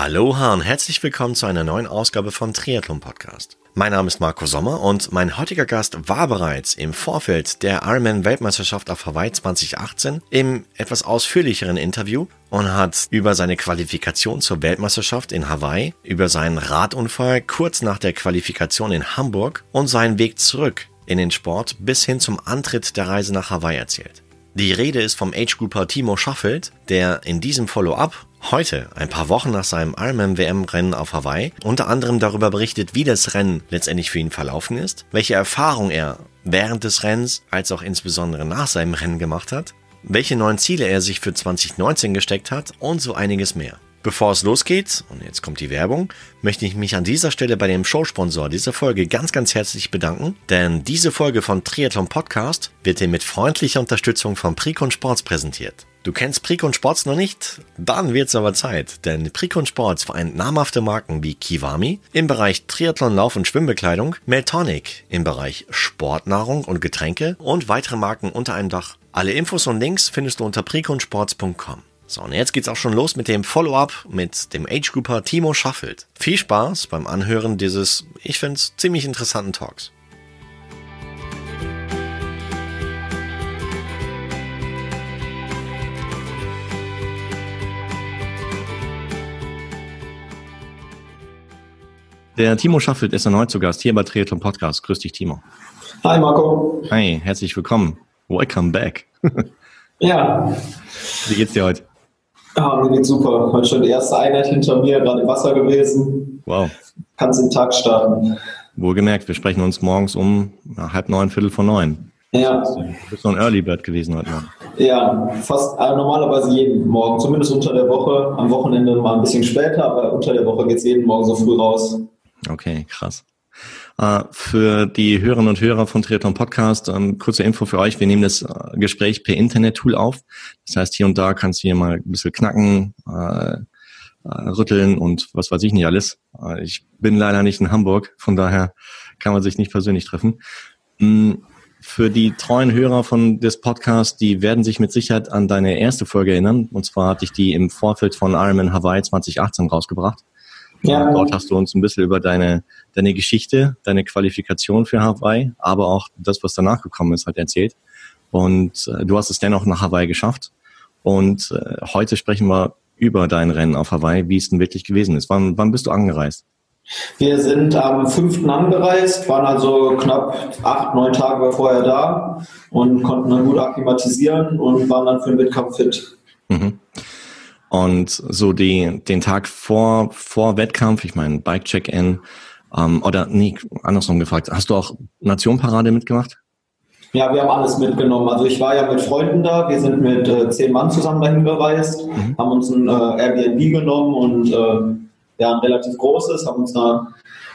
Aloha und herzlich willkommen zu einer neuen Ausgabe von Triathlon Podcast. Mein Name ist Marco Sommer und mein heutiger Gast war bereits im Vorfeld der Ironman Weltmeisterschaft auf Hawaii 2018 im etwas ausführlicheren Interview und hat über seine Qualifikation zur Weltmeisterschaft in Hawaii, über seinen Radunfall kurz nach der Qualifikation in Hamburg und seinen Weg zurück in den Sport bis hin zum Antritt der Reise nach Hawaii erzählt. Die Rede ist vom Age-Grouper Timo Schaffelt, der in diesem Follow-up heute, ein paar Wochen nach seinem Ironman-WM-Rennen auf Hawaii, unter anderem darüber berichtet, wie das Rennen letztendlich für ihn verlaufen ist, welche Erfahrung er während des Rennens als auch insbesondere nach seinem Rennen gemacht hat, welche neuen Ziele er sich für 2019 gesteckt hat und so einiges mehr. Bevor es losgeht, und jetzt kommt die Werbung, möchte ich mich an dieser Stelle bei dem Showsponsor dieser Folge ganz, ganz herzlich bedanken, denn diese Folge von Triathlon Podcast wird dir mit freundlicher Unterstützung von Precon Sports präsentiert. Du kennst Precon Sports noch nicht? Dann wird's aber Zeit, denn Precon Sports vereint namhafte Marken wie Kiwami im Bereich Triathlon, Lauf- und Schwimmbekleidung, Meltonic im Bereich Sportnahrung und Getränke und weitere Marken unter einem Dach. Alle Infos und Links findest du unter preconsports.com. So, und jetzt geht's auch schon los mit dem Follow-up mit dem Age-Grouper Timo Schaffelt. Viel Spaß beim Anhören dieses, ich find's, ziemlich interessanten Talks. Der Timo Schaffelt ist erneut zu Gast hier bei Triathlon Podcast. Grüß dich, Timo. Hi, Marco. Hi, herzlich willkommen. Welcome back. ja. Wie geht's dir heute? Ja, mir geht's super. Heute schon die erste Einheit hinter mir, gerade im Wasser gewesen. Wow. Kannst den Tag starten. Wohlgemerkt, wir sprechen uns morgens um halb neun, viertel vor neun. Ja. Du bist so ein Early Bird gewesen heute Morgen. Ja, fast also normalerweise jeden Morgen, zumindest unter der Woche. Am Wochenende mal ein bisschen später, aber unter der Woche geht's jeden Morgen so früh raus. Okay, krass. Uh, für die Hörerinnen und Hörer von Triathlon Podcast, ähm, kurze Info für euch. Wir nehmen das äh, Gespräch per Internet-Tool auf. Das heißt, hier und da kannst du hier mal ein bisschen knacken, äh, äh, rütteln und was weiß ich nicht alles. Äh, ich bin leider nicht in Hamburg, von daher kann man sich nicht persönlich treffen. Mm, für die treuen Hörer von des Podcasts, die werden sich mit Sicherheit an deine erste Folge erinnern. Und zwar hatte ich die im Vorfeld von Ironman Hawaii 2018 rausgebracht. Ja. Dort hast du uns ein bisschen über deine, deine Geschichte, deine Qualifikation für Hawaii, aber auch das, was danach gekommen ist, halt erzählt. Und äh, du hast es dennoch nach Hawaii geschafft. Und äh, heute sprechen wir über dein Rennen auf Hawaii, wie es denn wirklich gewesen ist. Wann, wann bist du angereist? Wir sind am 5. angereist, waren also knapp acht, neun Tage vorher da und konnten dann gut akklimatisieren und waren dann für den Wettkampf fit. Mhm. Und so die, den Tag vor, vor Wettkampf, ich meine Bike-Check-In, ähm, oder nee, andersrum gefragt, hast du auch Nationparade mitgemacht? Ja, wir haben alles mitgenommen. Also ich war ja mit Freunden da, wir sind mit äh, zehn Mann zusammen dahin gereist, mhm. haben uns ein äh, Airbnb genommen und äh, ja, ein relativ großes, haben uns da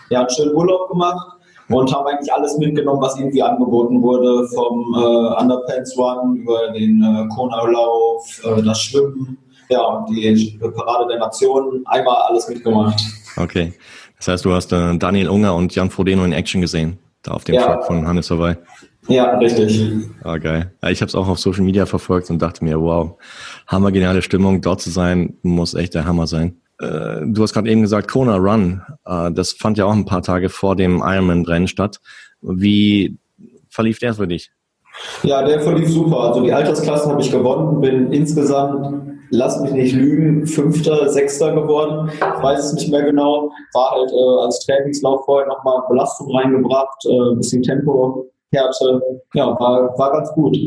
ja, einen schönen Urlaub gemacht und haben eigentlich alles mitgenommen, was irgendwie angeboten wurde, vom äh, Underpants Run über den äh, Kona-Lauf, äh, das Schwimmen, ja, und die Parade der Nationen, einmal alles mitgemacht. Okay, das heißt, du hast äh, Daniel Unger und Jan Frodeno in Action gesehen, da auf dem ja. Truck von Hannes Hawaii. Ja, richtig. Ah, geil. Ja, ich habe es auch auf Social Media verfolgt und dachte mir, wow, hammer geniale Stimmung, dort zu sein, muss echt der Hammer sein. Äh, du hast gerade eben gesagt, Kona Run, äh, das fand ja auch ein paar Tage vor dem Ironman-Rennen statt. Wie verlief der für dich? Ja, der verlief super. Also die Altersklassen habe ich gewonnen, bin insgesamt, lass mich nicht lügen, Fünfter, Sechster geworden. Ich weiß es nicht mehr genau. War halt äh, als Trainingslauf vorher nochmal Belastung reingebracht, äh, ein bisschen Tempo, Härte. Ja, war, war ganz gut.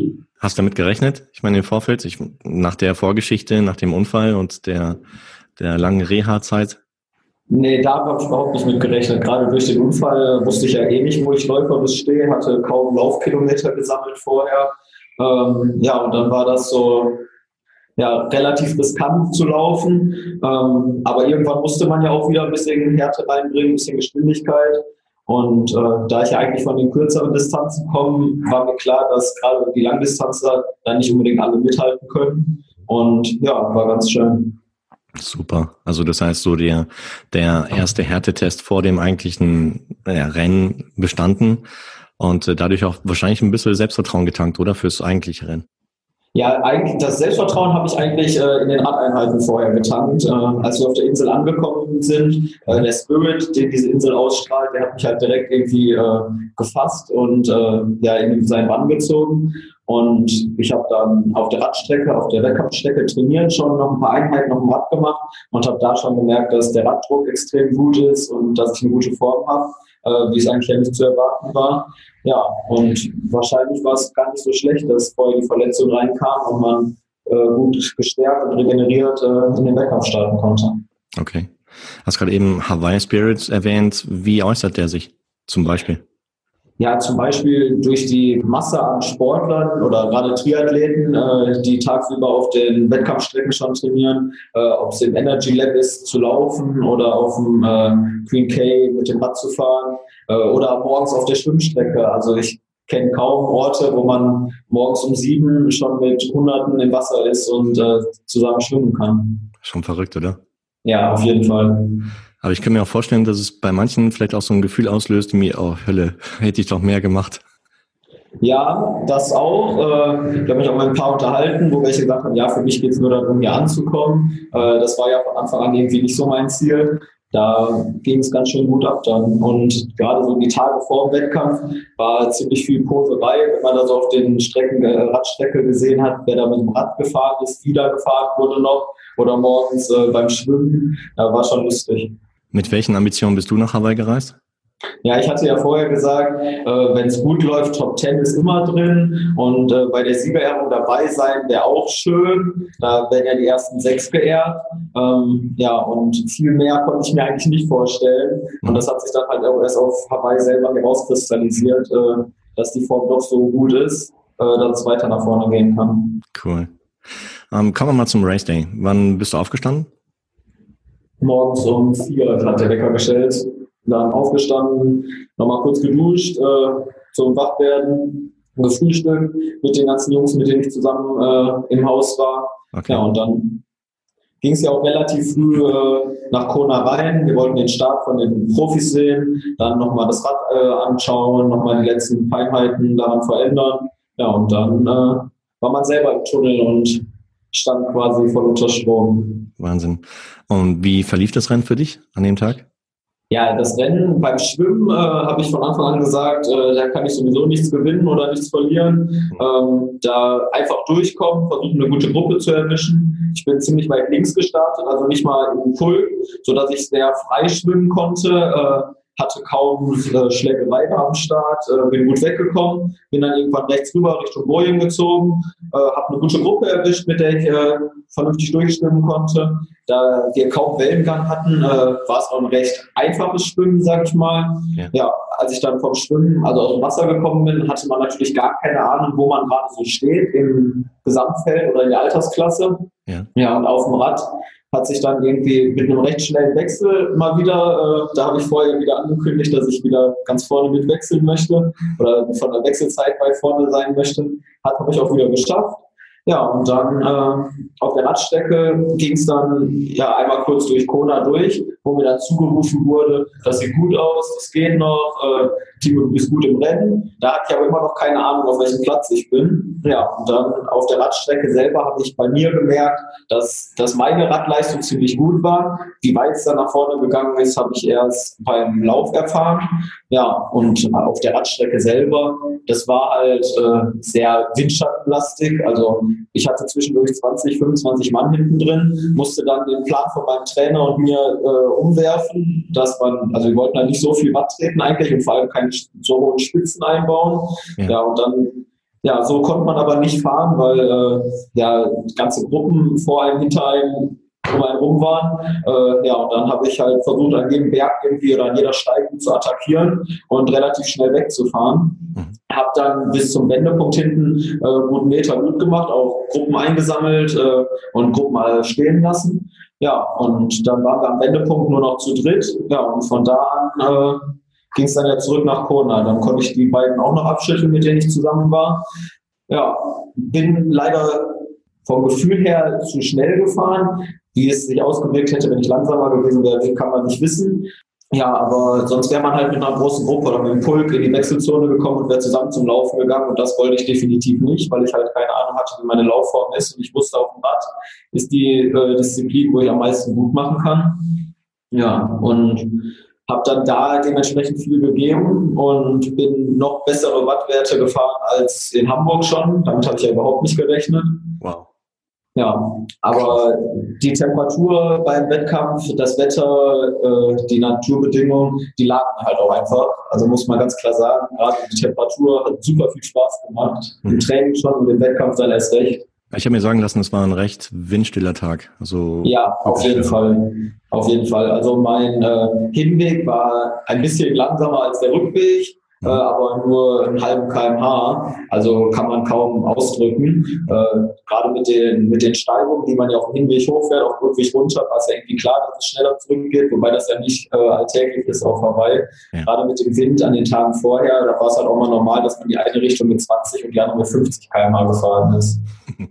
Hast du damit gerechnet? Ich meine, im Vorfeld, ich, nach der Vorgeschichte, nach dem Unfall und der der langen Reha-Zeit? Nee, da habe ich überhaupt nicht mit gerechnet. Gerade durch den Unfall wusste ich ja eh nicht, wo ich läuferisch stehe, hatte kaum Laufkilometer gesammelt vorher. Ähm, ja, und dann war das so ja, relativ riskant zu laufen. Ähm, aber irgendwann musste man ja auch wieder ein bisschen Härte reinbringen, ein bisschen Geschwindigkeit. Und äh, da ich ja eigentlich von den kürzeren Distanzen komme, war mir klar, dass gerade die Langdistanzler da nicht unbedingt alle mithalten können. Und ja, war ganz schön. Super. Also das heißt, so der, der erste Härtetest vor dem eigentlichen ja, Rennen bestanden. und äh, dadurch auch wahrscheinlich ein bisschen Selbstvertrauen getankt, oder? Fürs eigentliche Rennen. Ja, eigentlich das Selbstvertrauen habe ich eigentlich äh, in den Radeinheiten vorher getankt. Äh, als wir auf der Insel angekommen sind, äh, der Spirit, den diese Insel ausstrahlt, der hat mich halt direkt irgendwie äh, gefasst und äh, ja, in seinen Bann gezogen. Und ich habe dann auf der Radstrecke, auf der Wettkampfstrecke trainiert, schon noch ein paar Einheiten auf dem Rad gemacht und habe da schon gemerkt, dass der Raddruck extrem gut ist und dass ich eine gute Form habe, wie es eigentlich nicht zu erwarten war. Ja, und wahrscheinlich war es gar nicht so schlecht, dass vorher die Verletzung reinkam und man äh, gut gestärkt und regeneriert äh, in den Wettkampf starten konnte. Okay. Hast gerade eben Hawaii Spirits erwähnt. Wie äußert der sich zum Beispiel? Ja, zum Beispiel durch die Masse an Sportlern oder gerade Triathleten, äh, die tagsüber auf den Wettkampfstrecken schon trainieren, äh, ob es im Energy Lab ist, zu laufen oder auf dem äh, Queen K mit dem Rad zu fahren äh, oder morgens auf der Schwimmstrecke. Also ich kenne kaum Orte, wo man morgens um sieben schon mit Hunderten im Wasser ist und äh, zusammen schwimmen kann. Schon verrückt, oder? Ja, auf jeden Fall. Aber ich kann mir auch vorstellen, dass es bei manchen vielleicht auch so ein Gefühl auslöst, wie, oh Hölle, hätte ich doch mehr gemacht. Ja, das auch. Äh, ich habe mich auch mit ein paar unterhalten, wo welche gesagt haben, ja, für mich geht es nur darum, hier anzukommen. Äh, das war ja von Anfang an irgendwie nicht so mein Ziel. Da ging es ganz schön gut ab dann. Und gerade so die Tage vor dem Wettkampf war ziemlich viel Poserei, wenn man da so auf den Strecken, äh, Radstrecke gesehen hat, wer da mit dem Rad gefahren ist, wieder gefahren wurde noch oder morgens beim Schwimmen. Da war schon lustig. Mit welchen Ambitionen bist du nach Hawaii gereist? Ja, ich hatte ja vorher gesagt, äh, wenn es gut läuft, Top 10 ist immer drin und äh, bei der Siegerehrung dabei sein wäre auch schön. Da werden ja die ersten sechs geehrt. Ähm, ja, und viel mehr konnte ich mir eigentlich nicht vorstellen. Und das hat sich dann halt auch erst auf Hawaii selber herauskristallisiert, äh, dass die Form doch so gut ist, äh, dass es weiter nach vorne gehen kann. Cool. Ähm, kommen wir mal zum Race Day. Wann bist du aufgestanden? Morgens um vier hat der Wecker gestellt dann aufgestanden, nochmal kurz geduscht, äh, zum Wachwerden, gefrühstückt mit den ganzen Jungs, mit denen ich zusammen äh, im Haus war. Okay. Ja, und dann ging es ja auch relativ früh äh, nach Kona rein. Wir wollten den Start von den Profis sehen, dann nochmal das Rad äh, anschauen, nochmal die letzten Feinheiten daran verändern. Ja, und dann äh, war man selber im Tunnel und stand quasi voll unter Strom. Wahnsinn. Und wie verlief das Rennen für dich an dem Tag? Ja, das Rennen beim Schwimmen äh, habe ich von Anfang an gesagt, äh, da kann ich sowieso nichts gewinnen oder nichts verlieren. Ähm, da einfach durchkommen, versuchen eine gute Gruppe zu erwischen. Ich bin ziemlich weit links gestartet, also nicht mal im Pull, sodass ich sehr frei schwimmen konnte. Äh, hatte kaum äh, Schlägerei am Start, äh, bin gut weggekommen, bin dann irgendwann rechts rüber Richtung Bojen gezogen, äh, habe eine gute Gruppe erwischt, mit der ich äh, vernünftig durchschwimmen konnte. Da wir kaum Wellengang hatten, äh, war es auch ein recht einfaches Schwimmen, sag ich mal. Ja. ja. als ich dann vom Schwimmen, also aus dem Wasser gekommen bin, hatte man natürlich gar keine Ahnung, wo man gerade so steht im Gesamtfeld oder in der Altersklasse. Ja, ja und auf dem Rad hat sich dann irgendwie mit einem recht schnellen Wechsel mal wieder, äh, da habe ich vorher wieder angekündigt, dass ich wieder ganz vorne mit wechseln möchte oder von der Wechselzeit weit vorne sein möchte, hat habe ich auch wieder geschafft. Ja, und dann äh, auf der Radstrecke ging es dann ja einmal kurz durch Kona durch, wo mir dann zugerufen wurde, das sieht gut aus, das geht noch, äh, Timo, du bist gut im Rennen. Da hatte ich aber immer noch keine Ahnung, auf welchem Platz ich bin. Ja, und dann auf der Radstrecke selber habe ich bei mir gemerkt, dass, dass meine Radleistung ziemlich gut war. Wie weit es dann nach vorne gegangen ist, habe ich erst beim Lauf erfahren. Ja, und auf der Radstrecke selber, das war halt äh, sehr windschattenlastig. Also ich hatte zwischendurch 20, 25 Mann hinten drin, musste dann den Plan von meinem Trainer und mir äh, umwerfen, dass man, also wir wollten da nicht so viel Watt treten eigentlich und vor allem keine so hohen Spitzen einbauen. Ja, ja und dann ja, so konnte man aber nicht fahren, weil äh, ja ganze Gruppen vor einem, hinter einem um einen rum waren. Äh, ja, und dann habe ich halt versucht, an jedem Berg irgendwie oder an jeder Steige zu attackieren und relativ schnell wegzufahren. Mhm. Habe dann bis zum Wendepunkt hinten äh, guten Meter gut gemacht, auch Gruppen eingesammelt äh, und Gruppen mal stehen lassen. Ja, und dann waren wir am Wendepunkt nur noch zu dritt. Ja, und von da an äh, ging es dann ja zurück nach Kona. Dann konnte ich die beiden auch noch abschütteln, mit denen ich zusammen war. Ja, bin leider vom Gefühl her zu schnell gefahren. Wie es sich ausgewirkt hätte, wenn ich langsamer gewesen wäre, kann man nicht wissen. Ja, aber sonst wäre man halt mit einer großen Gruppe oder mit einem Pulk in die Wechselzone gekommen und wäre zusammen zum Laufen gegangen. Und das wollte ich definitiv nicht, weil ich halt keine Ahnung hatte, wie meine Laufform ist. Und ich wusste, auf dem Rad ist die äh, Disziplin, wo ich am meisten gut machen kann. Ja, und habe dann da dementsprechend viel gegeben und bin noch bessere Wattwerte gefahren als in Hamburg schon. Damit habe ich ja überhaupt nicht gerechnet. Wow. Ja, aber die Temperatur beim Wettkampf, das Wetter, äh, die Naturbedingungen, die lagen halt auch einfach. Also muss man ganz klar sagen, gerade die Temperatur hat super viel Spaß gemacht. Mhm. Im Training schon und im Wettkampf dann erst recht. Ich habe mir sagen lassen, es war ein recht windstiller Tag. Also ja, auf jeden Fall. Auf jeden Fall. Also mein äh, Hinweg war ein bisschen langsamer als der Rückweg äh, aber nur einen halben kmh. Also kann man kaum ausdrücken. Äh, gerade mit den, mit den Steigungen, die man ja auf dem Hinweg hochfährt, auf dem Rückweg runter, war es ja irgendwie klar, dass es schneller zurückgeht, wobei das ja nicht äh, alltäglich ist auf Hawaii. Ja. Gerade mit dem Wind an den Tagen vorher, da war es halt auch mal normal, dass man die eine Richtung mit 20 und die andere mit 50 kmh gefahren ist.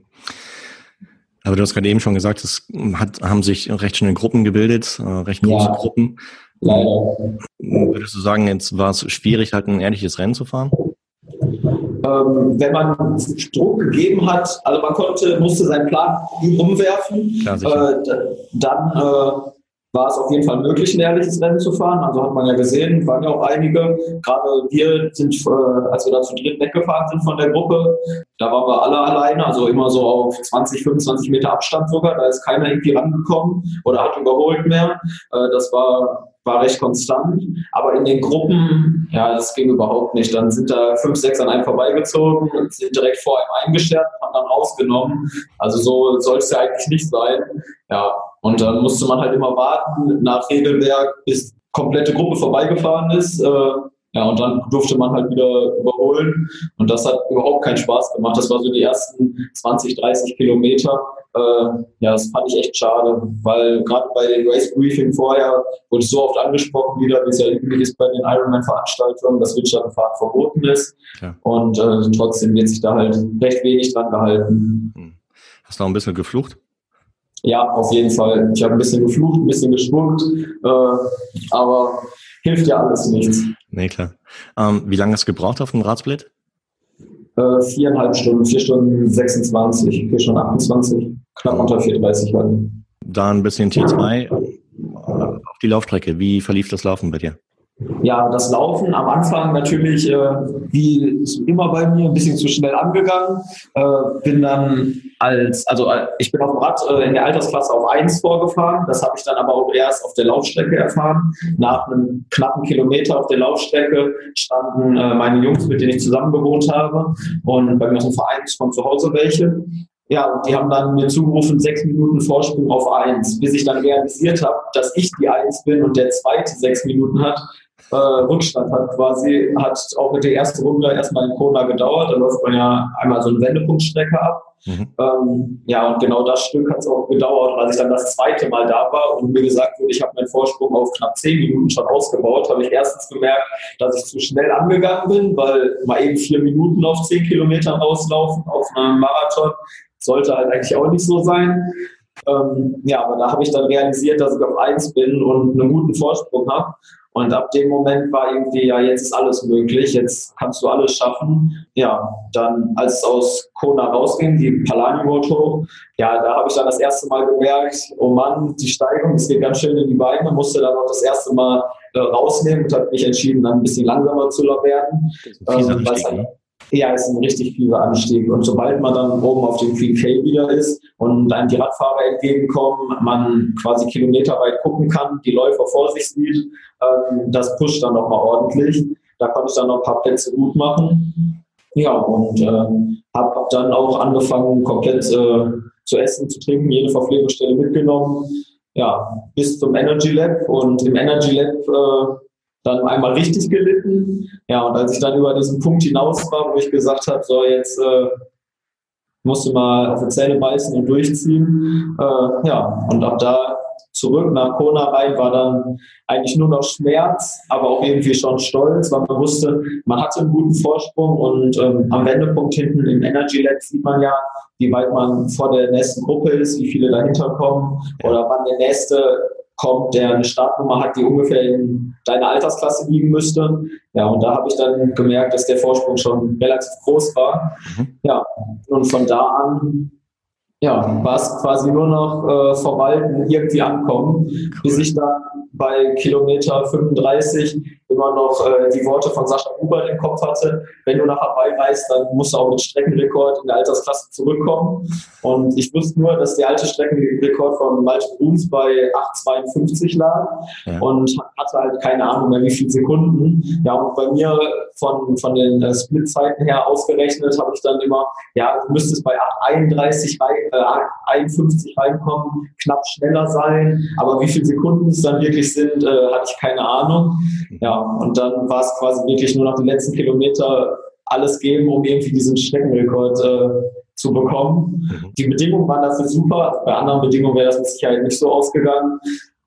Aber du hast gerade eben schon gesagt, es hat, haben sich recht schnell Gruppen gebildet, äh, recht große ja. Gruppen. Leider. Würdest du sagen, jetzt war es schwierig, halt ein ehrliches Rennen zu fahren? Ähm, wenn man Druck gegeben hat, also man konnte, musste seinen Plan umwerfen, Klar, äh, dann äh, war es auf jeden Fall möglich, ein ehrliches Rennen zu fahren. Also hat man ja gesehen, waren ja auch einige. Gerade wir sind, äh, als wir da zu dritt weggefahren sind von der Gruppe, da waren wir alle alleine, also immer so auf 20, 25 Meter Abstand sogar. Da ist keiner irgendwie rangekommen oder hat überholt mehr. Äh, das war war recht konstant. Aber in den Gruppen, ja, das ging überhaupt nicht. Dann sind da fünf, sechs an einem vorbeigezogen und sind direkt vor einem eingeschert, haben dann rausgenommen. Also so soll es ja eigentlich nicht sein. Ja, und dann musste man halt immer warten nach Regelwerk, bis komplette Gruppe vorbeigefahren ist. Äh, ja, und dann durfte man halt wieder überholen. Und das hat überhaupt keinen Spaß gemacht. Das war so die ersten 20, 30 Kilometer. Äh, ja, das fand ich echt schade, weil gerade bei den Race Briefing vorher wurde so oft angesprochen wieder, wie es ja üblich ist bei den Ironman-Veranstaltungen, dass Windschattenfahren verboten ist. Ja. Und äh, trotzdem wird sich da halt recht wenig dran gehalten. Hm. Hast du auch ein bisschen geflucht? Ja, auf jeden Fall. Ich habe ein bisschen geflucht, ein bisschen geschwuckt, äh, aber hilft ja alles nichts. Nee, klar. Ähm, wie lange hast du gebraucht auf dem Radsplit? Äh, viereinhalb Stunden, vier Stunden 26, vier Stunden 28, knapp unter 34 halt. Da ein bisschen T2 auf die Laufstrecke. Wie verlief das Laufen bei dir? Ja, das Laufen am Anfang natürlich, äh, wie immer bei mir, ein bisschen zu schnell angegangen. Äh, bin dann als, also äh, ich bin auf dem Rad äh, in der Altersklasse auf 1 vorgefahren. Das habe ich dann aber auch erst auf der Laufstrecke erfahren. Nach einem knappen Kilometer auf der Laufstrecke standen äh, meine Jungs, mit denen ich zusammen gewohnt habe. Und bei mir aus dem Verein von zu Hause welche. Ja, und die haben dann mir zugerufen, sechs Minuten Vorsprung auf eins, bis ich dann realisiert habe, dass ich die Eins bin und der zweite sechs Minuten hat äh, Rückstand hat quasi, hat auch mit der ersten Runde erstmal in Kona gedauert. Da läuft man ja einmal so eine Wendepunktstrecke ab. Mhm. Ähm, ja, und genau das Stück hat es auch gedauert. als ich dann das zweite Mal da war und mir gesagt wurde, ich habe meinen Vorsprung auf knapp zehn Minuten schon ausgebaut, habe ich erstens gemerkt, dass ich zu schnell angegangen bin, weil mal eben vier Minuten auf zehn Kilometern rauslaufen auf einem Marathon sollte halt eigentlich auch nicht so sein. Ähm, ja, aber da habe ich dann realisiert, dass ich auf eins bin und einen guten Vorsprung habe. Und ab dem Moment war irgendwie, ja, jetzt ist alles möglich, jetzt kannst du alles schaffen. Ja, dann, als es aus Kona rausging, die Palani-Moto, ja, da habe ich dann das erste Mal gemerkt, oh Mann, die Steigung, es geht ganz schön in die Beine, musste dann auch das erste Mal äh, rausnehmen und habe mich entschieden, dann ein bisschen langsamer zu werden. Ähm, halt, ja, ist ein richtig fieser Anstieg. Und sobald man dann oben auf dem Queen K wieder ist und einem die Radfahrer entgegenkommen, man quasi kilometerweit gucken kann, die Läufer vor sich sieht, ähm, das pusht dann nochmal ordentlich. Da konnte ich dann noch ein paar Plätze gut machen. Ja, und äh, habe dann auch angefangen, komplett äh, zu essen, zu trinken, jede Verpflegungsstelle mitgenommen. Ja, bis zum Energy Lab. Und im Energy Lab äh, dann einmal richtig gelitten. Ja, und als ich dann über diesen Punkt hinaus war, wo ich gesagt habe, so jetzt äh, musst du mal auf die Zähne beißen und durchziehen. Äh, ja, und ab da zurück nach Kona rein war dann eigentlich nur noch Schmerz, aber auch irgendwie schon stolz, weil man wusste, man hatte einen guten Vorsprung und ähm, am Wendepunkt hinten im Energy Lab sieht man ja, wie weit man vor der nächsten Gruppe ist, wie viele dahinter kommen oder wann der nächste kommt, der eine Startnummer hat, die ungefähr in deiner Altersklasse liegen müsste. Ja, und da habe ich dann gemerkt, dass der Vorsprung schon relativ groß war. Mhm. Ja, und von da an ja, war es quasi nur noch äh, verwalten, irgendwie ankommen, cool. bis ich dann bei Kilometer 35 immer noch äh, die Worte von Sascha Huber im Kopf hatte. Wenn du nach Hawaii reist, dann musst du auch mit Streckenrekord in der Altersklasse zurückkommen. Und ich wusste nur, dass der alte Streckenrekord von Malte Bruns bei 8,52 lag ja. und hatte halt keine Ahnung mehr, wie viele Sekunden. Ja, und bei mir von, von den äh, Splitzeiten her ausgerechnet habe ich dann immer, ja, du müsstest bei 8,31 äh, 51 reinkommen, knapp schneller sein. Aber wie viele Sekunden es dann wirklich sind, äh, hatte ich keine Ahnung. Ja, und dann war es quasi wirklich nur noch die letzten Kilometer alles geben, um irgendwie diesen Streckenrekord äh, zu bekommen. Mhm. Die Bedingungen waren dafür super. Bei anderen Bedingungen wäre das mit Sicherheit nicht so ausgegangen.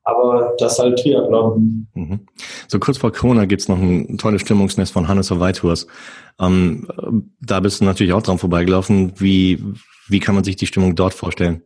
Aber das ist halt Triathlon. Mhm. So kurz vor Corona gibt's noch ein tolles Stimmungsnest von Hannes Hawaii Tours. Ähm, da bist du natürlich auch dran vorbeigelaufen. Wie, wie kann man sich die Stimmung dort vorstellen?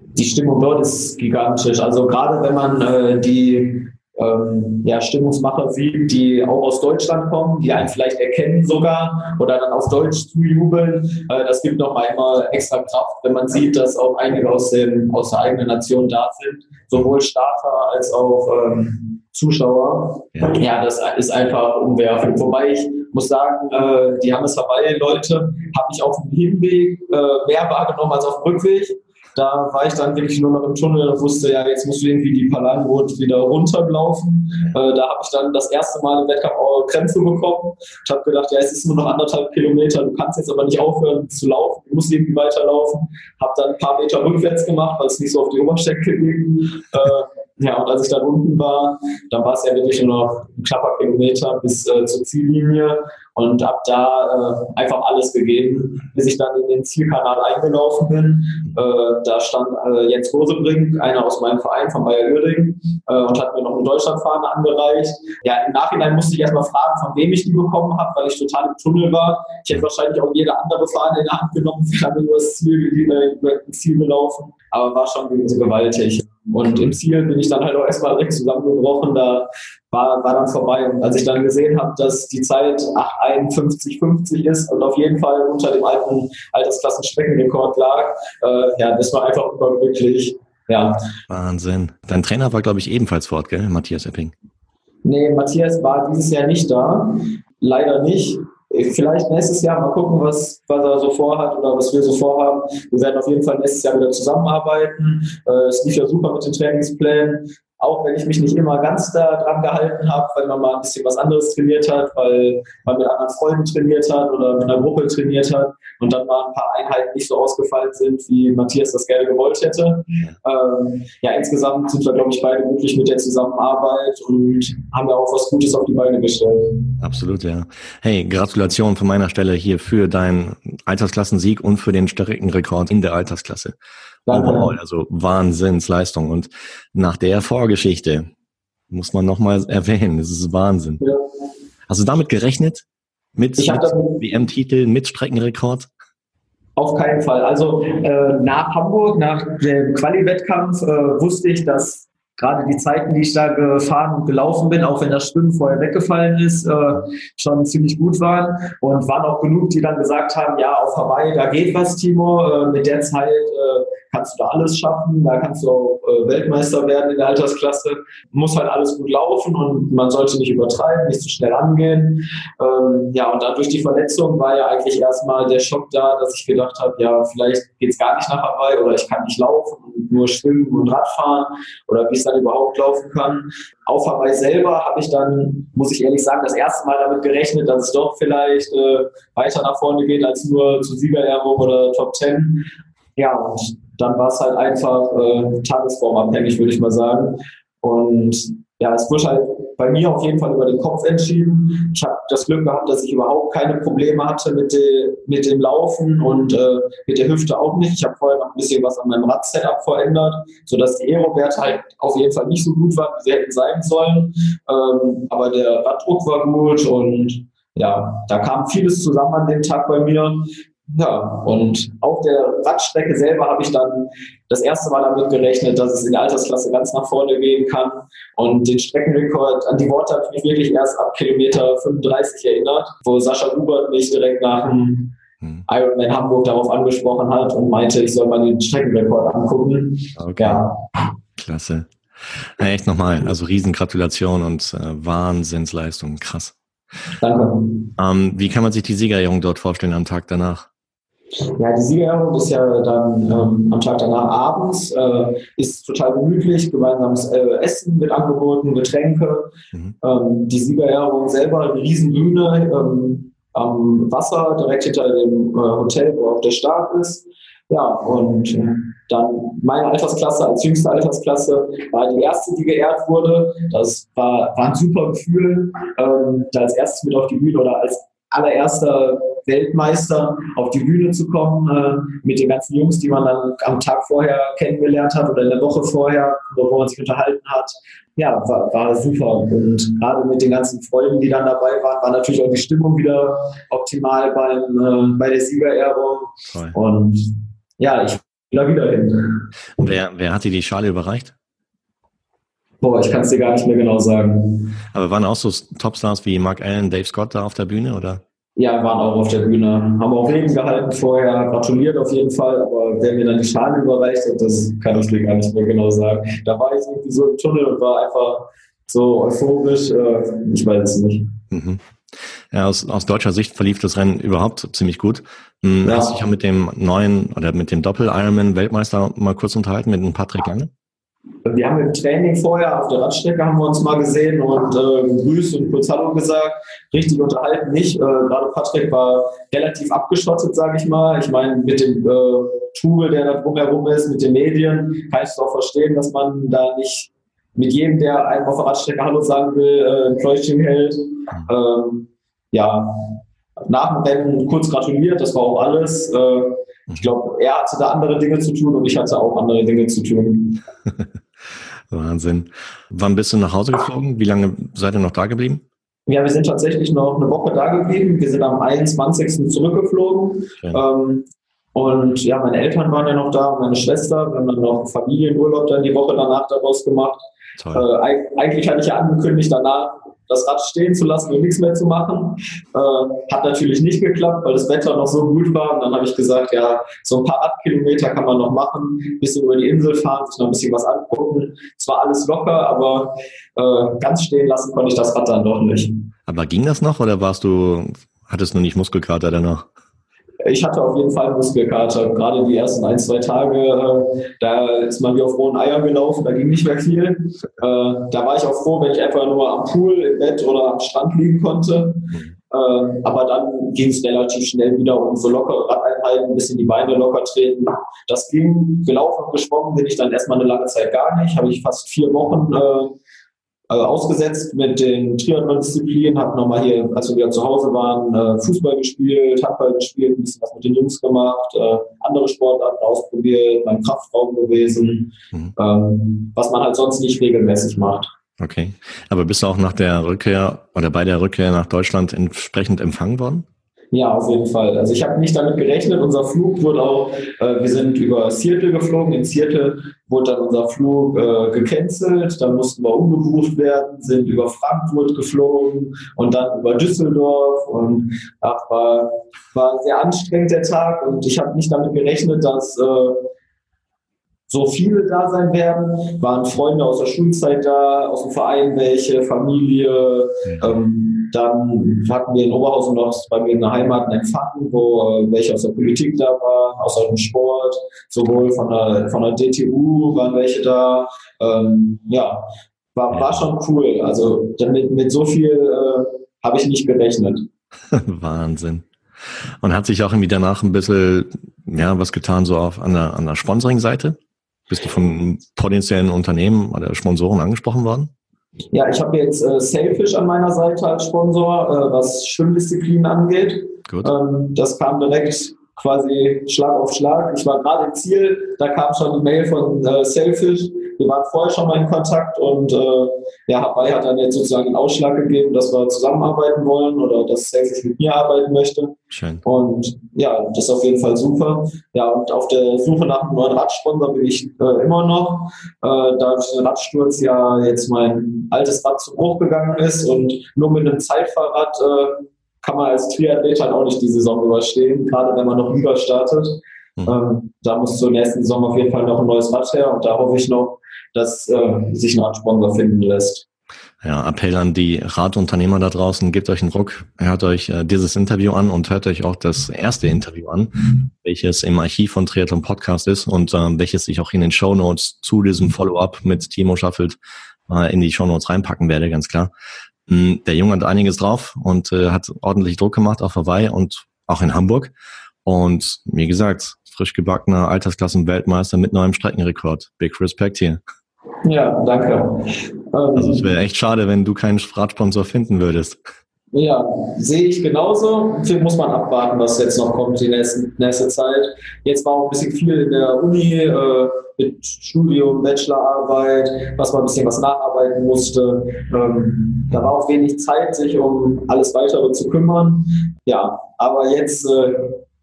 Die Stimmung dort ist gigantisch. Also gerade wenn man äh, die ähm, ja, Stimmungsmacher sieht, die auch aus Deutschland kommen, die einen vielleicht erkennen sogar oder dann auf Deutsch zujubeln. Äh, das gibt nochmal immer extra Kraft, wenn man sieht, dass auch einige aus, dem, aus der eigenen Nation da sind, sowohl Starter als auch ähm, Zuschauer. Ja. ja, das ist einfach umwerfend. Wobei ich muss sagen, äh, die Hammes Hawaii-Leute habe ich auf dem Hinweg äh, mehr wahrgenommen als auf dem Rückweg. Da war ich dann wirklich nur noch im Tunnel und wusste, ja, jetzt musst du irgendwie die Palanroute wieder runterlaufen. Äh, da habe ich dann das erste Mal im Wettkampf auch Krämpfe bekommen. Ich habe gedacht, ja, es ist nur noch anderthalb Kilometer, du kannst jetzt aber nicht aufhören zu laufen, du musst irgendwie weiterlaufen. Habe dann ein paar Meter rückwärts gemacht, weil es nicht so auf die Oberschenkel ging. Äh, ja, und als ich dann unten war, dann war es ja wirklich nur noch ein knapper Kilometer bis äh, zur Ziellinie und ab da äh, einfach alles gegeben, bis ich dann in den Zielkanal eingelaufen bin. Äh, da stand äh, Jens Rosebrink, einer aus meinem Verein von Bayer Uerdingen, äh, und hat mir noch eine Deutschlandfahne angereicht. Ja, im Nachhinein musste ich erstmal fragen, von wem ich die bekommen habe, weil ich total im Tunnel war. Ich hätte wahrscheinlich auch jede andere Fahne in der Hand genommen, wäre über das Ziel, Ziel gelaufen, aber war schon gewaltig. Und im Ziel bin ich dann halt auch erstmal direkt zusammengebrochen. Da war, war dann vorbei. Und als ich dann gesehen habe, dass die Zeit 8,51,50 ist und auf jeden Fall unter dem alten Altersklassenstreckenrekord lag, äh, ja, das war einfach überglücklich. Ja. Wahnsinn. Dein Trainer war, glaube ich, ebenfalls fort, gell? Matthias Epping. Nee, Matthias war dieses Jahr nicht da. Leider nicht. Vielleicht nächstes Jahr mal gucken, was, was er so vorhat oder was wir so vorhaben. Wir werden auf jeden Fall nächstes Jahr wieder zusammenarbeiten. Äh, es lief ja super mit den Trainingsplänen auch wenn ich mich nicht immer ganz da dran gehalten habe, weil man mal ein bisschen was anderes trainiert hat, weil man mit anderen Freunden trainiert hat oder mit einer Gruppe trainiert hat und dann mal ein paar Einheiten nicht so ausgefallen sind, wie Matthias das gerne gewollt hätte. Ähm, ja, insgesamt sind wir, glaube ich, beide glücklich mit der Zusammenarbeit und haben ja auch was Gutes auf die Beine gestellt. Absolut, ja. Hey, Gratulation von meiner Stelle hier für deinen Altersklassensieg und für den Streckenrekord in der Altersklasse. Overall, also Wahnsinnsleistung. Und nach der Vorgeschichte muss man nochmal erwähnen, das ist Wahnsinn. Ja. Hast du damit gerechnet? Mit, mit WM-Titel, mit Streckenrekord? Auf keinen Fall. Also äh, nach Hamburg, nach dem Quali-Wettkampf, äh, wusste ich, dass gerade die Zeiten, die ich da gefahren und gelaufen bin, auch wenn das Schwimmen vorher weggefallen ist, äh, schon ziemlich gut waren. Und waren auch genug, die dann gesagt haben, ja, auf Hawaii, da geht was, Timo. Äh, mit der Zeit äh, kannst du da alles schaffen, da kannst du auch äh, Weltmeister werden in der Altersklasse. Muss halt alles gut laufen und man sollte nicht übertreiben, nicht zu schnell angehen. Ähm, ja, und dann durch die Verletzung war ja eigentlich erstmal der Schock da, dass ich gedacht habe, ja, vielleicht geht's gar nicht nach Hawaii oder ich kann nicht laufen nur schwimmen und Radfahren oder wie es dann überhaupt laufen kann. Auf Hawaii selber habe ich dann, muss ich ehrlich sagen, das erste Mal damit gerechnet, dass es doch vielleicht äh, weiter nach vorne geht als nur zu Siegerehrung oder Top Ten. Ja, und dann war es halt einfach äh, tagesformabhängig, würde ich mal sagen. Und ja, es wurde halt bei mir auf jeden Fall über den Kopf entschieden. Ich habe das Glück gehabt, dass ich überhaupt keine Probleme hatte mit, de, mit dem Laufen und äh, mit der Hüfte auch nicht. Ich habe vorher noch ein bisschen was an meinem Rad-Setup verändert, sodass die Aero-Werte halt auf jeden Fall nicht so gut waren, wie sie hätten sein sollen. Ähm, aber der Raddruck war gut und ja, da kam vieles zusammen an dem Tag bei mir. Ja, und auf der Radstrecke selber habe ich dann das erste Mal damit gerechnet, dass es in der Altersklasse ganz nach vorne gehen kann. Und den Streckenrekord, an die Worte habe ich mich wirklich erst ab Kilometer 35 erinnert, wo Sascha Hubert mich direkt nach dem hm. Ironman Hamburg darauf angesprochen hat und meinte, ich soll mal den Streckenrekord angucken. Okay. Ja. Klasse. Ja, echt nochmal, also Riesengratulation und äh, Wahnsinnsleistung, krass. Danke. Ähm, wie kann man sich die Siegerehrung dort vorstellen am Tag danach? Ja, die Siegerehrung ist ja dann ähm, am Tag danach abends, äh, ist total gemütlich, gemeinsames äh, Essen wird angeboten, Getränke. Mhm. Ähm, die Siegerehrung selber, eine Riesenbühne ähm, am Wasser, direkt hinter dem äh, Hotel, wo auch der Start ist. Ja, und äh, dann meine Altersklasse als jüngste Altersklasse war die erste, die geehrt wurde. Das war, war ein super Gefühl, ähm, da als erstes mit auf die Bühne oder als allererster Weltmeister auf die Bühne zu kommen, äh, mit den ganzen Jungs, die man dann am Tag vorher kennengelernt hat oder in der Woche vorher, wo man sich unterhalten hat. Ja, war, war super. Und gerade mit den ganzen Freunden, die dann dabei waren, war natürlich auch die Stimmung wieder optimal beim, äh, bei der Siegerehrung. Toll. Und ja, ich will da wieder hin. Wer, wer hat dir die Schale überreicht? Boah, ich kann es dir gar nicht mehr genau sagen. Aber waren auch so Topstars wie Mark Allen, Dave Scott da auf der Bühne, oder? Ja, waren auch auf der Bühne. Haben auch Reden gehalten vorher, gratuliert auf jeden Fall, aber wer mir dann die Schale überreicht hat, das kann ich dir gar nicht mehr genau sagen. Da war ich irgendwie so im Tunnel und war einfach so euphorisch, äh, ich weiß es nicht. Mhm. Ja, aus, aus deutscher Sicht verlief das Rennen überhaupt ziemlich gut. Hm, ja. Hast du dich ja mit dem neuen oder mit dem Doppel-Ironman-Weltmeister mal kurz unterhalten, mit dem Patrick Lange? Wir haben im Training vorher auf der Radstrecke haben wir uns mal gesehen und äh, gegrüßt und kurz Hallo gesagt. Richtig unterhalten nicht. Äh, gerade Patrick war relativ abgeschottet, sage ich mal. Ich meine, mit dem äh, Tool, der da drumherum ist, mit den Medien, kann ich es auch verstehen, dass man da nicht mit jedem, der einem auf der Radstrecke Hallo sagen will, äh, ein Pläuschchen hält. Ähm, ja, nach dem Rennen kurz gratuliert, das war auch alles. Äh, ich glaube, er hatte da andere Dinge zu tun und ich hatte auch andere Dinge zu tun. Wahnsinn. Wann bist du nach Hause geflogen? Wie lange seid ihr noch da geblieben? Ja, wir sind tatsächlich noch eine Woche da geblieben. Wir sind am 21. zurückgeflogen. Ähm, und ja, meine Eltern waren ja noch da und meine Schwester. Wir haben dann noch Familienurlaub dann die Woche danach daraus gemacht. Äh, eigentlich hatte ich ja angekündigt, danach das Rad stehen zu lassen und nichts mehr zu machen. Äh, hat natürlich nicht geklappt, weil das Wetter noch so gut war. Und dann habe ich gesagt, ja, so ein paar Radkilometer kann man noch machen, ein bisschen über die Insel fahren, sich noch ein bisschen was angucken. Zwar alles locker, aber äh, ganz stehen lassen konnte ich das Rad dann doch nicht. Aber ging das noch oder warst du, hattest du nicht Muskelkater danach? Ich hatte auf jeden Fall Muskelkater. Gerade die ersten ein, zwei Tage, äh, da ist man wie auf rohen Eiern gelaufen, da ging nicht mehr viel. Äh, da war ich auch froh, wenn ich einfach nur am Pool, im Bett oder am Strand liegen konnte. Äh, aber dann ging es relativ schnell wieder um so locker Rad einhalten, ein bisschen die Beine locker treten. Das ging, gelaufen und geschwommen bin ich dann erstmal eine lange Zeit gar nicht. Habe ich fast vier Wochen also ausgesetzt mit den Triathlon-Disziplinen, habe nochmal hier, als wir wieder zu Hause waren, äh, Fußball gespielt, Handball gespielt, ein bisschen was mit den Jungs gemacht, äh, andere Sportarten ausprobiert, beim Kraftraum gewesen, mhm. ähm, was man halt sonst nicht regelmäßig macht. Okay. Aber bist du auch nach der Rückkehr oder bei der Rückkehr nach Deutschland entsprechend empfangen worden? Ja, auf jeden Fall. Also ich habe nicht damit gerechnet. Unser Flug wurde auch, äh, wir sind über Seattle geflogen. In Seattle wurde dann unser Flug äh, gecancelt. Dann mussten wir umgebucht werden, sind über Frankfurt geflogen und dann über Düsseldorf. Und ach, war, war sehr anstrengend der Tag. Und ich habe nicht damit gerechnet, dass äh, so viele da sein werden. Waren Freunde aus der Schulzeit da, aus dem Verein welche, Familie. Ähm, dann hatten wir in Oberhausen noch bei mir in der Heimat einen Empfang, wo äh, welche aus der Politik da waren, aus dem Sport, sowohl von der, von der DTU waren welche da. Ähm, ja, war, war schon cool. Also damit, mit so viel äh, habe ich nicht gerechnet. Wahnsinn. Und hat sich auch irgendwie danach ein bisschen ja, was getan, so auf, an der, an der Sponsoring-Seite? Bist du von potenziellen Unternehmen oder Sponsoren angesprochen worden? Ja, ich habe jetzt äh, Sailfish an meiner Seite als Sponsor, äh, was Schwimmdisziplinen angeht. Gut. Ähm, das kam direkt quasi Schlag auf Schlag. Ich war gerade im Ziel, da kam schon die Mail von äh, Selfish. Wir waren vorher schon mal in Kontakt und äh, ja, Hawaii hat dann jetzt sozusagen einen Ausschlag gegeben, dass wir zusammenarbeiten wollen oder dass Selfish mit mir arbeiten möchte. Schön. Und ja, das ist auf jeden Fall super. Ja, und auf der Suche nach einem neuen Radsponsor bin ich äh, immer noch. Äh, da durch den Radsturz ja jetzt mein altes Rad zu Bruch gegangen ist und nur mit einem Zeitfahrrad äh, kann man als Triathlet halt auch nicht die Saison überstehen, gerade wenn man noch über startet. Mhm. Ähm, da muss zur nächsten Saison auf jeden Fall noch ein neues Rad her und da hoffe ich noch, dass äh, sich ein Radsponsor finden lässt. Ja, Appell an die Radunternehmer da draußen, gebt euch einen Ruck, hört euch äh, dieses Interview an und hört euch auch das erste Interview an, welches im Archiv von Triathlon Podcast ist und äh, welches ich auch in den Show Notes zu diesem Follow-up mit Timo Schaffelt äh, in die Show Notes reinpacken werde, ganz klar. Mm, der Junge hat einiges drauf und äh, hat ordentlich Druck gemacht auf Hawaii und auch in Hamburg. Und wie gesagt, frisch gebackener Altersklassen-Weltmeister mit neuem Streckenrekord. Big Respect hier. Ja, danke. Also es wäre echt schade, wenn du keinen Radsponsor finden würdest. Ja, sehe ich genauso. Viel muss man abwarten, was jetzt noch kommt die nächste, nächste Zeit. Jetzt war auch ein bisschen viel in der Uni äh, mit Studium, Bachelorarbeit, was man ein bisschen was nacharbeiten musste. Ähm, da war auch wenig Zeit, sich um alles weitere zu kümmern. Ja, aber jetzt äh,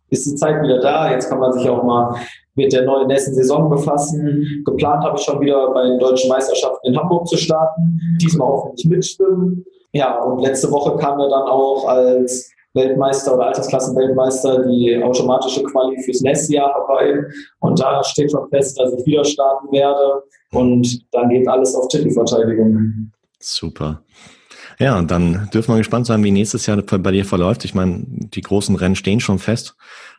ist die Zeit wieder da. Jetzt kann man sich auch mal mit der neuen nächsten Saison befassen. Geplant habe ich schon wieder bei den deutschen Meisterschaften in Hamburg zu starten. Diesmal hoffentlich mitschwimmen. Ja, und letzte Woche kam er dann auch als Weltmeister oder Altersklassenweltmeister die automatische Quali fürs nächste Jahr dabei. Und da steht schon fest, dass ich wieder starten werde. Und dann geht alles auf Titelverteidigung. Super. Ja, und dann dürfen wir gespannt sein, wie nächstes Jahr bei dir verläuft. Ich meine, die großen Rennen stehen schon fest.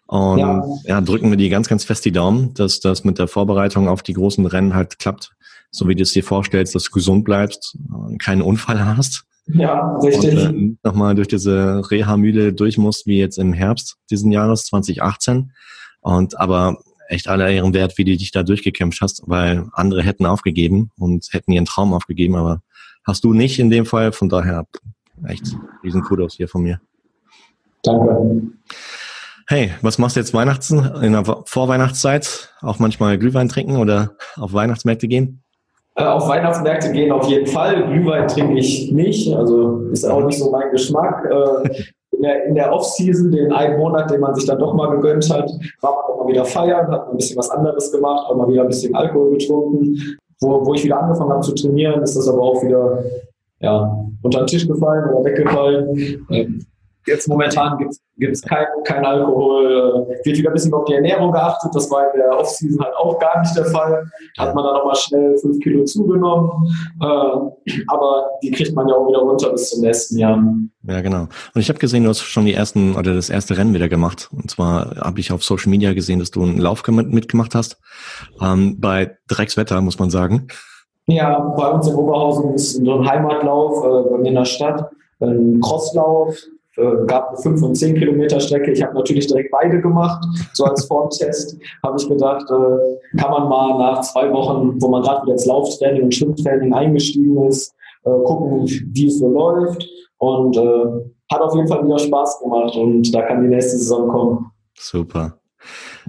Und ja. ja, drücken wir die ganz, ganz fest die Daumen, dass das mit der Vorbereitung auf die großen Rennen halt klappt, so wie du es dir vorstellst, dass du gesund bleibst, keinen Unfall hast ja, richtig. Und äh, nochmal durch diese Reha-Mühle durch musst, wie jetzt im Herbst diesen Jahres 2018. Und aber echt aller Ehren wert, wie du dich da durchgekämpft hast, weil andere hätten aufgegeben und hätten ihren Traum aufgegeben, aber hast du nicht in dem Fall. Von daher echt riesen Kudos hier von mir. Danke. Hey, was machst du jetzt Weihnachts in der Vorweihnachtszeit? Auch manchmal Glühwein trinken oder auf Weihnachtsmärkte gehen? Äh, auf Weihnachtsmärkte gehen auf jeden Fall. Glühwein trinke ich nicht, also ist auch nicht so mein Geschmack. Äh, in der, Off-Season, den einen Monat, den man sich dann doch mal gegönnt hat, war man auch mal wieder feiern, hat ein bisschen was anderes gemacht, auch mal wieder ein bisschen Alkohol getrunken. Wo, wo ich wieder angefangen habe zu trainieren, ist das aber auch wieder ja, unter den Tisch gefallen oder weggefallen. Ähm, Jetzt momentan gibt es kein, kein Alkohol, wird wieder ein bisschen auf die Ernährung geachtet. Das war in der Offseason halt auch gar nicht der Fall. Hat man dann nochmal schnell fünf Kilo zugenommen. Äh, aber die kriegt man ja auch wieder runter bis zum nächsten Jahr. Ja, genau. Und ich habe gesehen, du hast schon die ersten oder das erste Rennen wieder gemacht. Und zwar habe ich auf Social Media gesehen, dass du einen Lauf mitgemacht hast. Ähm, bei Dreckswetter, muss man sagen. Ja, bei uns in Oberhausen ist so ein Heimatlauf äh, bei mir in der Stadt, ein Crosslauf, äh, gab eine 5 und 10 Kilometer Strecke. Ich habe natürlich direkt beide gemacht, so als Formtest. habe ich gedacht, äh, kann man mal nach zwei Wochen, wo man gerade wieder ins Lauftraining und Schwimmtraining eingestiegen ist, äh, gucken, wie es so läuft. Und äh, hat auf jeden Fall wieder Spaß gemacht und da kann die nächste Saison kommen. Super.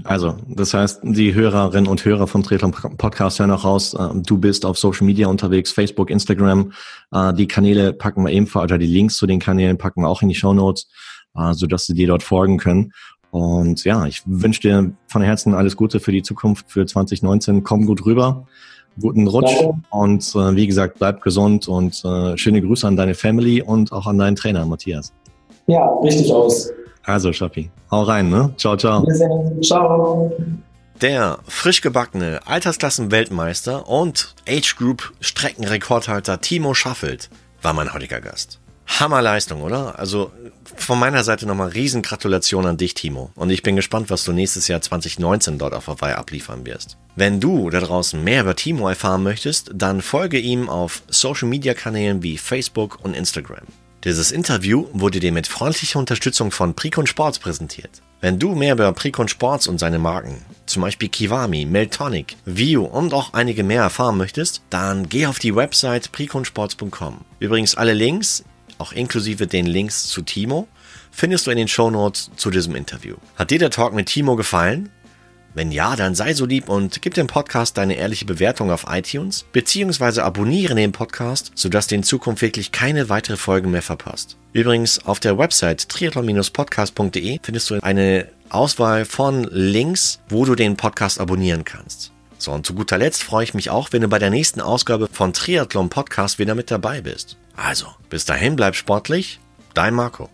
Also, das heißt, die Hörerinnen und Hörer vom Triathlon Podcast hören auch raus, äh, du bist auf Social Media unterwegs, Facebook, Instagram. Äh, die Kanäle packen wir ebenfalls, oder die Links zu den Kanälen packen wir auch in die Show Notes, äh, sodass sie dir dort folgen können. Und ja, ich wünsche dir von Herzen alles Gute für die Zukunft, für 2019. Komm gut rüber, guten Rutsch Danke. und wie gesagt, bleib gesund und schöne Grüße an deine Family und auch an deinen Trainer, Matthias. Ja, richtig aus. Also, Schappi, hau rein, ne? Ciao, ciao. Ciao. Der frisch gebackene Altersklassen-Weltmeister und Age Group Streckenrekordhalter Timo Schaffelt war mein heutiger Gast. Hammerleistung, oder? Also von meiner Seite nochmal riesen Gratulation an dich, Timo. Und ich bin gespannt, was du nächstes Jahr 2019 dort auf Hawaii abliefern wirst. Wenn du da draußen mehr über Timo erfahren möchtest, dann folge ihm auf Social Media Kanälen wie Facebook und Instagram. Dieses Interview wurde dir mit freundlicher Unterstützung von Precon Sports präsentiert. Wenn du mehr über Precon Sports und seine Marken, zum Beispiel Kiwami, Meltonic, View und auch einige mehr erfahren möchtest, dann geh auf die Website preconsports.com. Übrigens alle Links, auch inklusive den Links zu Timo, findest du in den Shownotes zu diesem Interview. Hat dir der Talk mit Timo gefallen? Wenn ja, dann sei so lieb und gib dem Podcast deine ehrliche Bewertung auf iTunes, beziehungsweise abonniere den Podcast, sodass du in Zukunft wirklich keine weitere Folgen mehr verpasst. Übrigens, auf der Website triathlon-podcast.de findest du eine Auswahl von Links, wo du den Podcast abonnieren kannst. So, und zu guter Letzt freue ich mich auch, wenn du bei der nächsten Ausgabe von Triathlon Podcast wieder mit dabei bist. Also, bis dahin bleib sportlich, dein Marco.